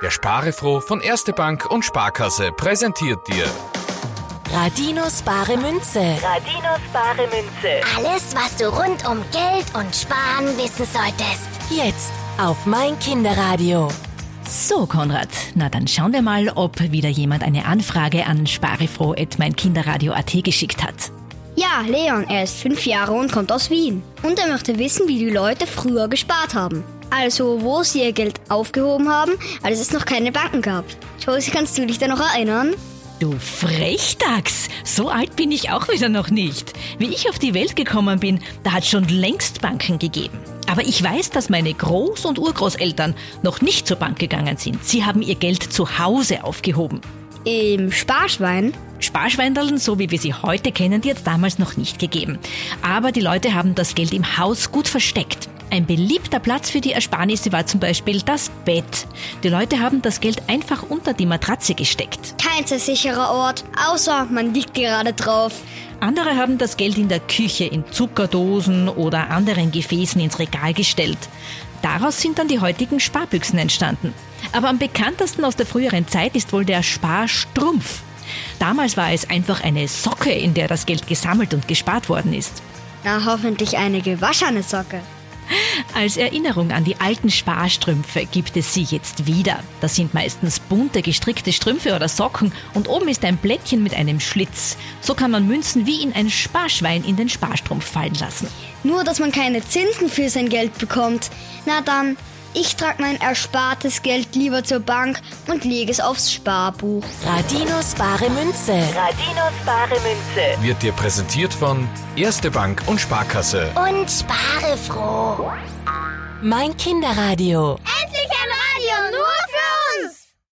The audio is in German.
Der Sparefroh von Erste Bank und Sparkasse präsentiert dir Radinos bare Münze. Radinos bare Münze. Alles, was du rund um Geld und Sparen wissen solltest. Jetzt auf mein Kinderradio. So, Konrad, na dann schauen wir mal, ob wieder jemand eine Anfrage an sparefroh.meinkinderradio.at geschickt hat. Ja, Leon, er ist fünf Jahre und kommt aus Wien. Und er möchte wissen, wie die Leute früher gespart haben. Also, wo sie ihr Geld aufgehoben haben, als es noch keine Banken gab. Josie, kannst du dich da noch erinnern? Du Frechdachs, so alt bin ich auch wieder noch nicht. Wie ich auf die Welt gekommen bin, da hat schon längst Banken gegeben. Aber ich weiß, dass meine Groß- und Urgroßeltern noch nicht zur Bank gegangen sind. Sie haben ihr Geld zu Hause aufgehoben. Im Sparschwein? Sparschweindeln, so wie wir sie heute kennen, die hat es damals noch nicht gegeben. Aber die Leute haben das Geld im Haus gut versteckt. Ein beliebter Platz für die Ersparnisse war zum Beispiel das Bett. Die Leute haben das Geld einfach unter die Matratze gesteckt. Kein sehr sicherer Ort, außer man liegt gerade drauf. Andere haben das Geld in der Küche in Zuckerdosen oder anderen Gefäßen ins Regal gestellt. Daraus sind dann die heutigen Sparbüchsen entstanden. Aber am bekanntesten aus der früheren Zeit ist wohl der Sparstrumpf. Damals war es einfach eine Socke, in der das Geld gesammelt und gespart worden ist. Na, hoffentlich eine gewaschene Socke. Als Erinnerung an die alten Sparstrümpfe gibt es sie jetzt wieder. Das sind meistens bunte gestrickte Strümpfe oder Socken und oben ist ein Blättchen mit einem Schlitz. So kann man Münzen wie in ein Sparschwein in den Sparstrumpf fallen lassen. Nur, dass man keine Zinsen für sein Geld bekommt. Na dann, ich trage mein erspartes Geld lieber zur Bank und lege es aufs Sparbuch. Radinos bare Münze. Radinos bare Münze. wird dir präsentiert von Erste Bank und Sparkasse. Und spare froh. Mein Kinderradio.